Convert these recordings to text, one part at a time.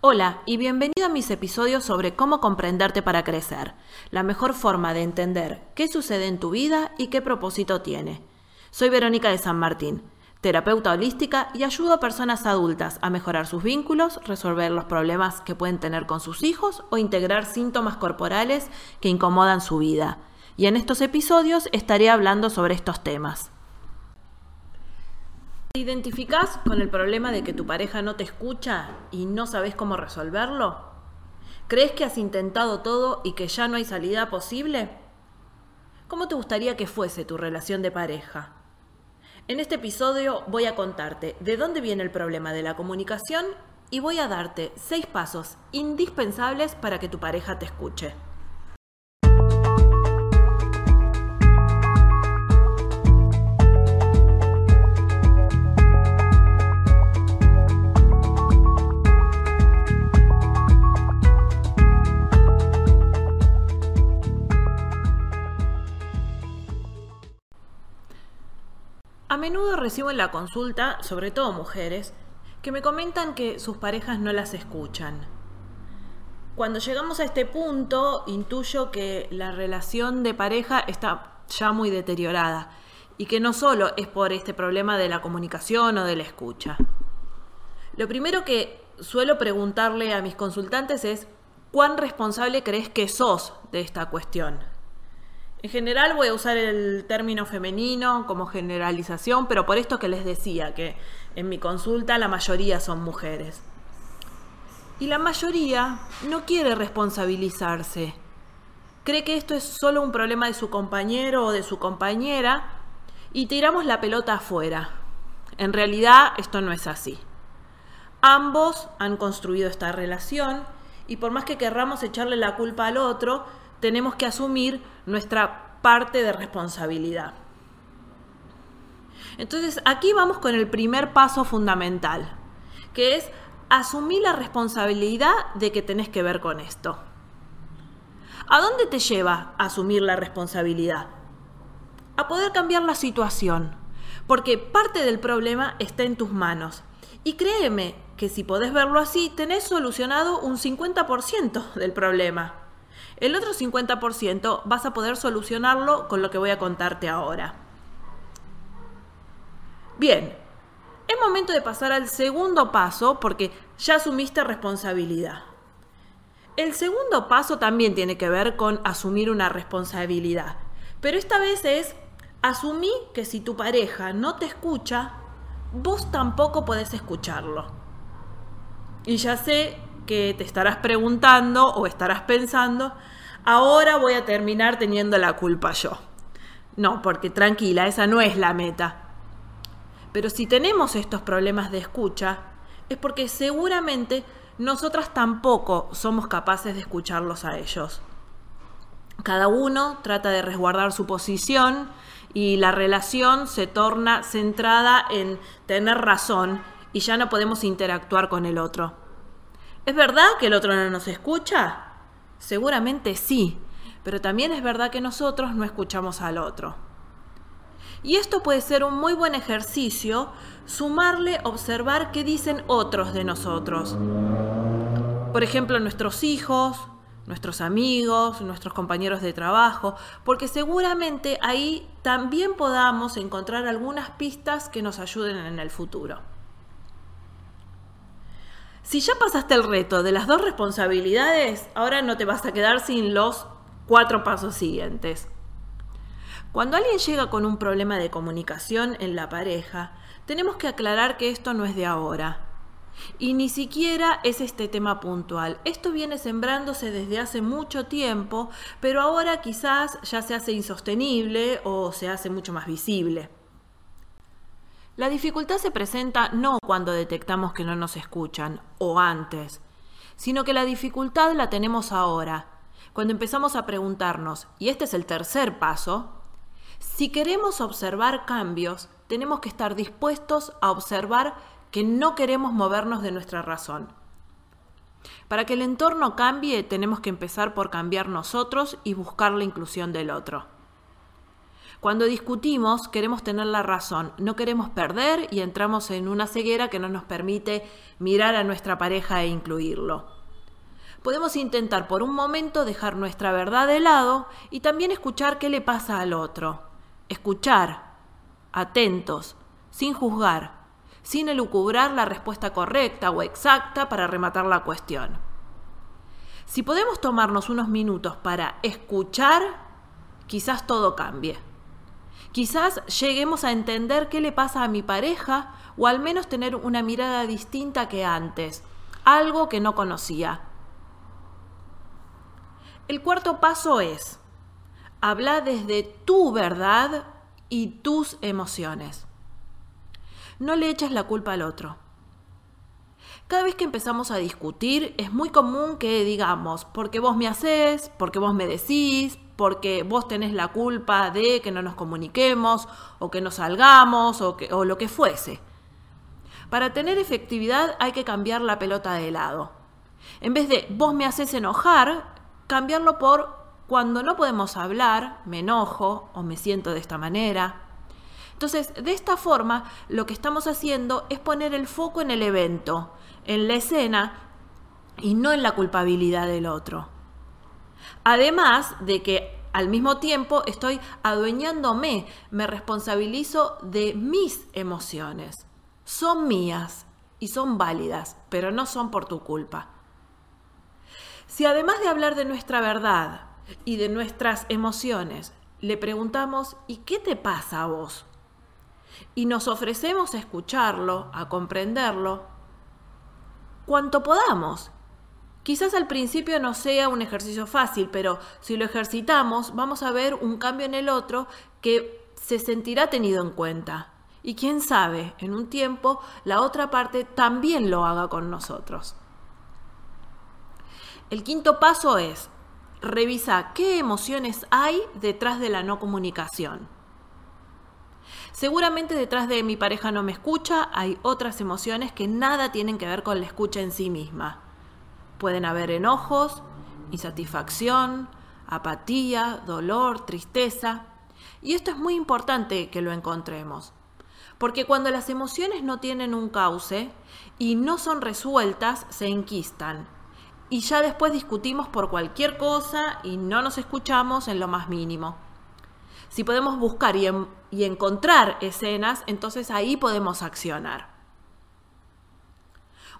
Hola y bienvenido a mis episodios sobre cómo comprenderte para crecer, la mejor forma de entender qué sucede en tu vida y qué propósito tiene. Soy Verónica de San Martín, terapeuta holística y ayudo a personas adultas a mejorar sus vínculos, resolver los problemas que pueden tener con sus hijos o integrar síntomas corporales que incomodan su vida. Y en estos episodios estaré hablando sobre estos temas. ¿Te identificás con el problema de que tu pareja no te escucha y no sabes cómo resolverlo? ¿Crees que has intentado todo y que ya no hay salida posible? ¿Cómo te gustaría que fuese tu relación de pareja? En este episodio voy a contarte de dónde viene el problema de la comunicación y voy a darte seis pasos indispensables para que tu pareja te escuche. A menudo recibo en la consulta, sobre todo mujeres, que me comentan que sus parejas no las escuchan. Cuando llegamos a este punto, intuyo que la relación de pareja está ya muy deteriorada y que no solo es por este problema de la comunicación o de la escucha. Lo primero que suelo preguntarle a mis consultantes es, ¿cuán responsable crees que sos de esta cuestión? En general voy a usar el término femenino como generalización, pero por esto que les decía, que en mi consulta la mayoría son mujeres. Y la mayoría no quiere responsabilizarse. Cree que esto es solo un problema de su compañero o de su compañera y tiramos la pelota afuera. En realidad esto no es así. Ambos han construido esta relación y por más que querramos echarle la culpa al otro, tenemos que asumir nuestra parte de responsabilidad. Entonces, aquí vamos con el primer paso fundamental, que es asumir la responsabilidad de que tenés que ver con esto. ¿A dónde te lleva asumir la responsabilidad? A poder cambiar la situación, porque parte del problema está en tus manos. Y créeme que si podés verlo así, tenés solucionado un 50% del problema. El otro 50% vas a poder solucionarlo con lo que voy a contarte ahora. Bien, es momento de pasar al segundo paso porque ya asumiste responsabilidad. El segundo paso también tiene que ver con asumir una responsabilidad, pero esta vez es asumir que si tu pareja no te escucha, vos tampoco podés escucharlo. Y ya sé que te estarás preguntando o estarás pensando, ahora voy a terminar teniendo la culpa yo. No, porque tranquila, esa no es la meta. Pero si tenemos estos problemas de escucha, es porque seguramente nosotras tampoco somos capaces de escucharlos a ellos. Cada uno trata de resguardar su posición y la relación se torna centrada en tener razón y ya no podemos interactuar con el otro. ¿Es verdad que el otro no nos escucha? Seguramente sí, pero también es verdad que nosotros no escuchamos al otro. Y esto puede ser un muy buen ejercicio, sumarle observar qué dicen otros de nosotros. Por ejemplo, nuestros hijos, nuestros amigos, nuestros compañeros de trabajo, porque seguramente ahí también podamos encontrar algunas pistas que nos ayuden en el futuro. Si ya pasaste el reto de las dos responsabilidades, ahora no te vas a quedar sin los cuatro pasos siguientes. Cuando alguien llega con un problema de comunicación en la pareja, tenemos que aclarar que esto no es de ahora. Y ni siquiera es este tema puntual. Esto viene sembrándose desde hace mucho tiempo, pero ahora quizás ya se hace insostenible o se hace mucho más visible. La dificultad se presenta no cuando detectamos que no nos escuchan o antes, sino que la dificultad la tenemos ahora, cuando empezamos a preguntarnos, y este es el tercer paso, si queremos observar cambios, tenemos que estar dispuestos a observar que no queremos movernos de nuestra razón. Para que el entorno cambie, tenemos que empezar por cambiar nosotros y buscar la inclusión del otro. Cuando discutimos queremos tener la razón, no queremos perder y entramos en una ceguera que no nos permite mirar a nuestra pareja e incluirlo. Podemos intentar por un momento dejar nuestra verdad de lado y también escuchar qué le pasa al otro. Escuchar, atentos, sin juzgar, sin elucubrar la respuesta correcta o exacta para rematar la cuestión. Si podemos tomarnos unos minutos para escuchar, quizás todo cambie. Quizás lleguemos a entender qué le pasa a mi pareja o al menos tener una mirada distinta que antes, algo que no conocía. El cuarto paso es, habla desde tu verdad y tus emociones. No le eches la culpa al otro. Cada vez que empezamos a discutir es muy común que digamos, porque vos me haces, porque vos me decís, porque vos tenés la culpa de que no nos comuniquemos o que no salgamos o, o lo que fuese. Para tener efectividad hay que cambiar la pelota de lado. En vez de vos me haces enojar, cambiarlo por cuando no podemos hablar, me enojo o me siento de esta manera. Entonces, de esta forma, lo que estamos haciendo es poner el foco en el evento, en la escena y no en la culpabilidad del otro. Además de que al mismo tiempo estoy adueñándome, me responsabilizo de mis emociones. Son mías y son válidas, pero no son por tu culpa. Si además de hablar de nuestra verdad y de nuestras emociones, le preguntamos, ¿y qué te pasa a vos? Y nos ofrecemos a escucharlo, a comprenderlo, cuanto podamos. Quizás al principio no sea un ejercicio fácil, pero si lo ejercitamos vamos a ver un cambio en el otro que se sentirá tenido en cuenta. Y quién sabe, en un tiempo la otra parte también lo haga con nosotros. El quinto paso es, revisa qué emociones hay detrás de la no comunicación. Seguramente detrás de mi pareja no me escucha hay otras emociones que nada tienen que ver con la escucha en sí misma. Pueden haber enojos, insatisfacción, apatía, dolor, tristeza. Y esto es muy importante que lo encontremos. Porque cuando las emociones no tienen un cauce y no son resueltas, se enquistan y ya después discutimos por cualquier cosa y no nos escuchamos en lo más mínimo. Si podemos buscar y, y, encontrar escenas, entonces ahí podemos accionar.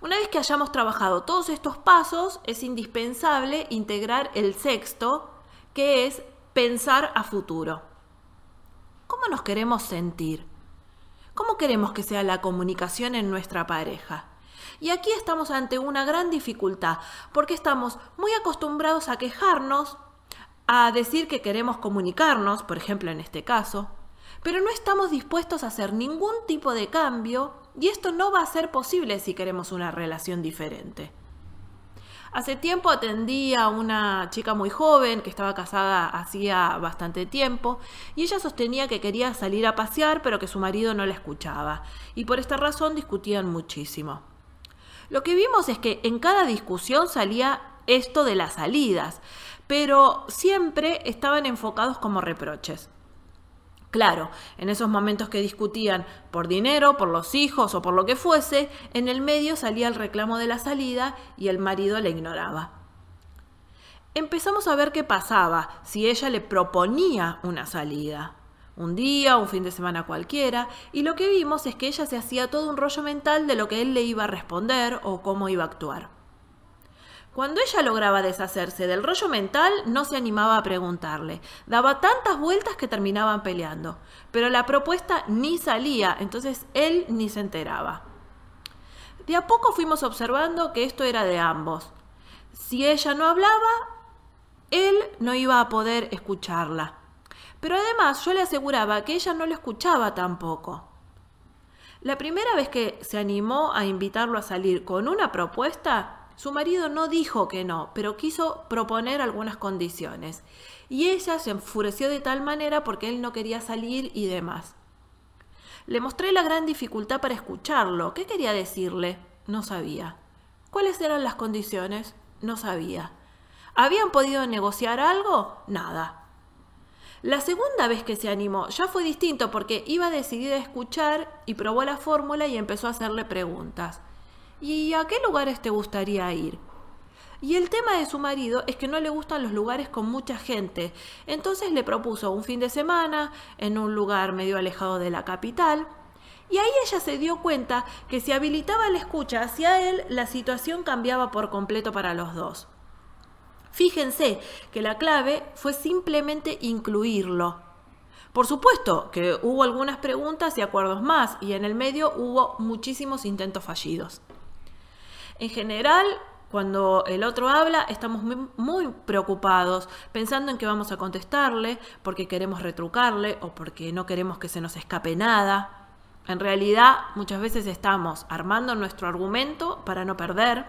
Una vez que hayamos trabajado todos estos pasos, es indispensable integrar el sexto, que es pensar a futuro. ¿Cómo nos queremos sentir? ¿Cómo queremos que sea la comunicación en nuestra pareja? Y aquí estamos ante una gran dificultad, porque estamos muy acostumbrados a quejarnos, a decir que queremos comunicarnos, por ejemplo en este caso, pero no estamos dispuestos a hacer ningún tipo de cambio y esto no va a ser posible si queremos una relación diferente. Hace tiempo atendí a una chica muy joven que estaba casada hacía bastante tiempo y ella sostenía que quería salir a pasear pero que su marido no la escuchaba y por esta razón discutían muchísimo. Lo que vimos es que en cada discusión salía esto de las salidas, pero siempre estaban enfocados como reproches. Claro, en esos momentos que discutían por dinero, por los hijos o por lo que fuese, en el medio salía el reclamo de la salida y el marido le ignoraba. Empezamos a ver qué pasaba si ella le proponía una salida un día, un fin de semana cualquiera, y lo que vimos es que ella se hacía todo un rollo mental de lo que él le iba a responder o cómo iba a actuar. Cuando ella lograba deshacerse del rollo mental, no se animaba a preguntarle. Daba tantas vueltas que terminaban peleando. Pero la propuesta ni salía, entonces él ni se enteraba. De a poco fuimos observando que esto era de ambos. Si ella no hablaba, él no iba a poder escucharla. Pero además yo le aseguraba que ella no lo escuchaba tampoco. La primera vez que se animó a invitarlo a salir con una propuesta, su marido no dijo que no, pero quiso proponer algunas condiciones. Y ella se enfureció de tal manera porque él no quería salir y demás. Le mostré la gran dificultad para escucharlo. ¿Qué quería decirle? No sabía. ¿Cuáles eran las condiciones? No sabía. ¿Habían podido negociar algo? Nada. La segunda vez que se animó ya fue distinto porque iba decidida a escuchar y probó la fórmula y empezó a hacerle preguntas. ¿Y a qué lugares te gustaría ir? Y el tema de su marido es que no le gustan los lugares con mucha gente. Entonces le propuso un fin de semana en un lugar medio alejado de la capital. Y ahí ella se dio cuenta que si habilitaba la escucha hacia él, la situación cambiaba por completo para los dos. Fíjense que la clave fue simplemente incluirlo. Por supuesto que hubo algunas preguntas y acuerdos más, y en el medio hubo muchísimos intentos fallidos. En general, cuando el otro habla, estamos muy, preocupados, pensando en que vamos a contestarle, porque queremos retrucarle o porque no queremos que se nos escape nada. En realidad, muchas veces estamos armando nuestro argumento para no perder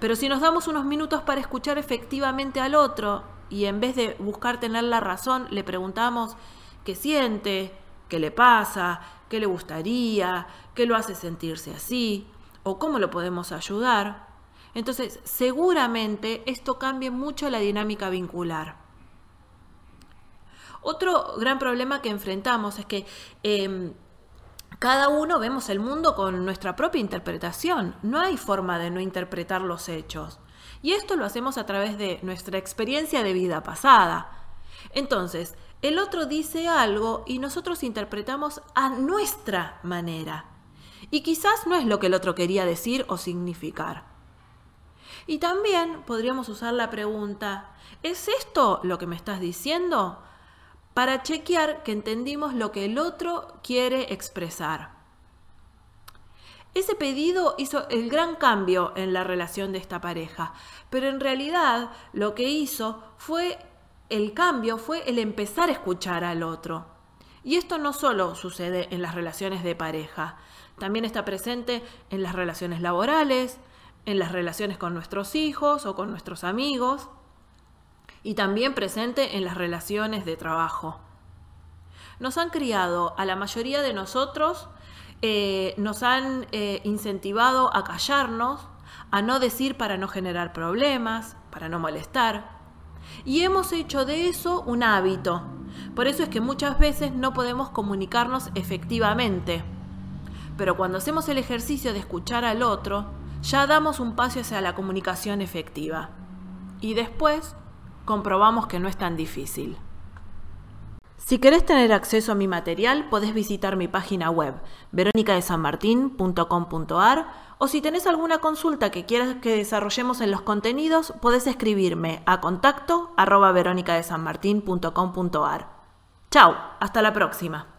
pero si nos damos unos minutos para escuchar efectivamente al otro y en vez de buscar tener la razón, le preguntamos qué siente, qué le pasa, qué le gustaría, qué lo hace sentirse así o cómo lo podemos ayudar, entonces seguramente esto cambie mucho la dinámica vincular. Otro gran problema que enfrentamos es que em, cada uno vemos el mundo con nuestra propia interpretación. No hay forma de no interpretar los hechos. Y esto lo hacemos a través de nuestra experiencia de vida pasada. Entonces, el otro dice algo y nosotros interpretamos a nuestra manera. Y quizás no es lo que el otro quería decir o significar. Y también podríamos usar la pregunta, ¿es esto lo que me estás diciendo? para chequear que entendimos lo que el otro quiere expresar. Ese pedido hizo el gran cambio en la relación de esta pareja, pero en realidad lo que hizo fue el cambio, fue el empezar a escuchar al otro. Y esto no solo sucede en las relaciones de pareja, también está presente en las relaciones laborales, en las relaciones con nuestros hijos o con nuestros amigos y también presente en las relaciones de trabajo. Nos han criado a la mayoría de nosotros, eh, nos han eh, incentivado a callarnos, a no decir para no generar problemas, para no molestar. Y hemos hecho de eso un hábito. Por eso es que muchas veces no podemos comunicarnos efectivamente. Pero cuando hacemos el ejercicio de escuchar al otro, ya damos un paso hacia la comunicación efectiva. Y después comprobamos que no es tan difícil. Si querés tener acceso a mi material, podés visitar mi página web, veronicadesanmartin.com.ar, o si tenés alguna consulta que quieras que desarrollemos en los contenidos, podés escribirme a contacto arroba veronicadesanmartin.com.ar. Chao, hasta la próxima.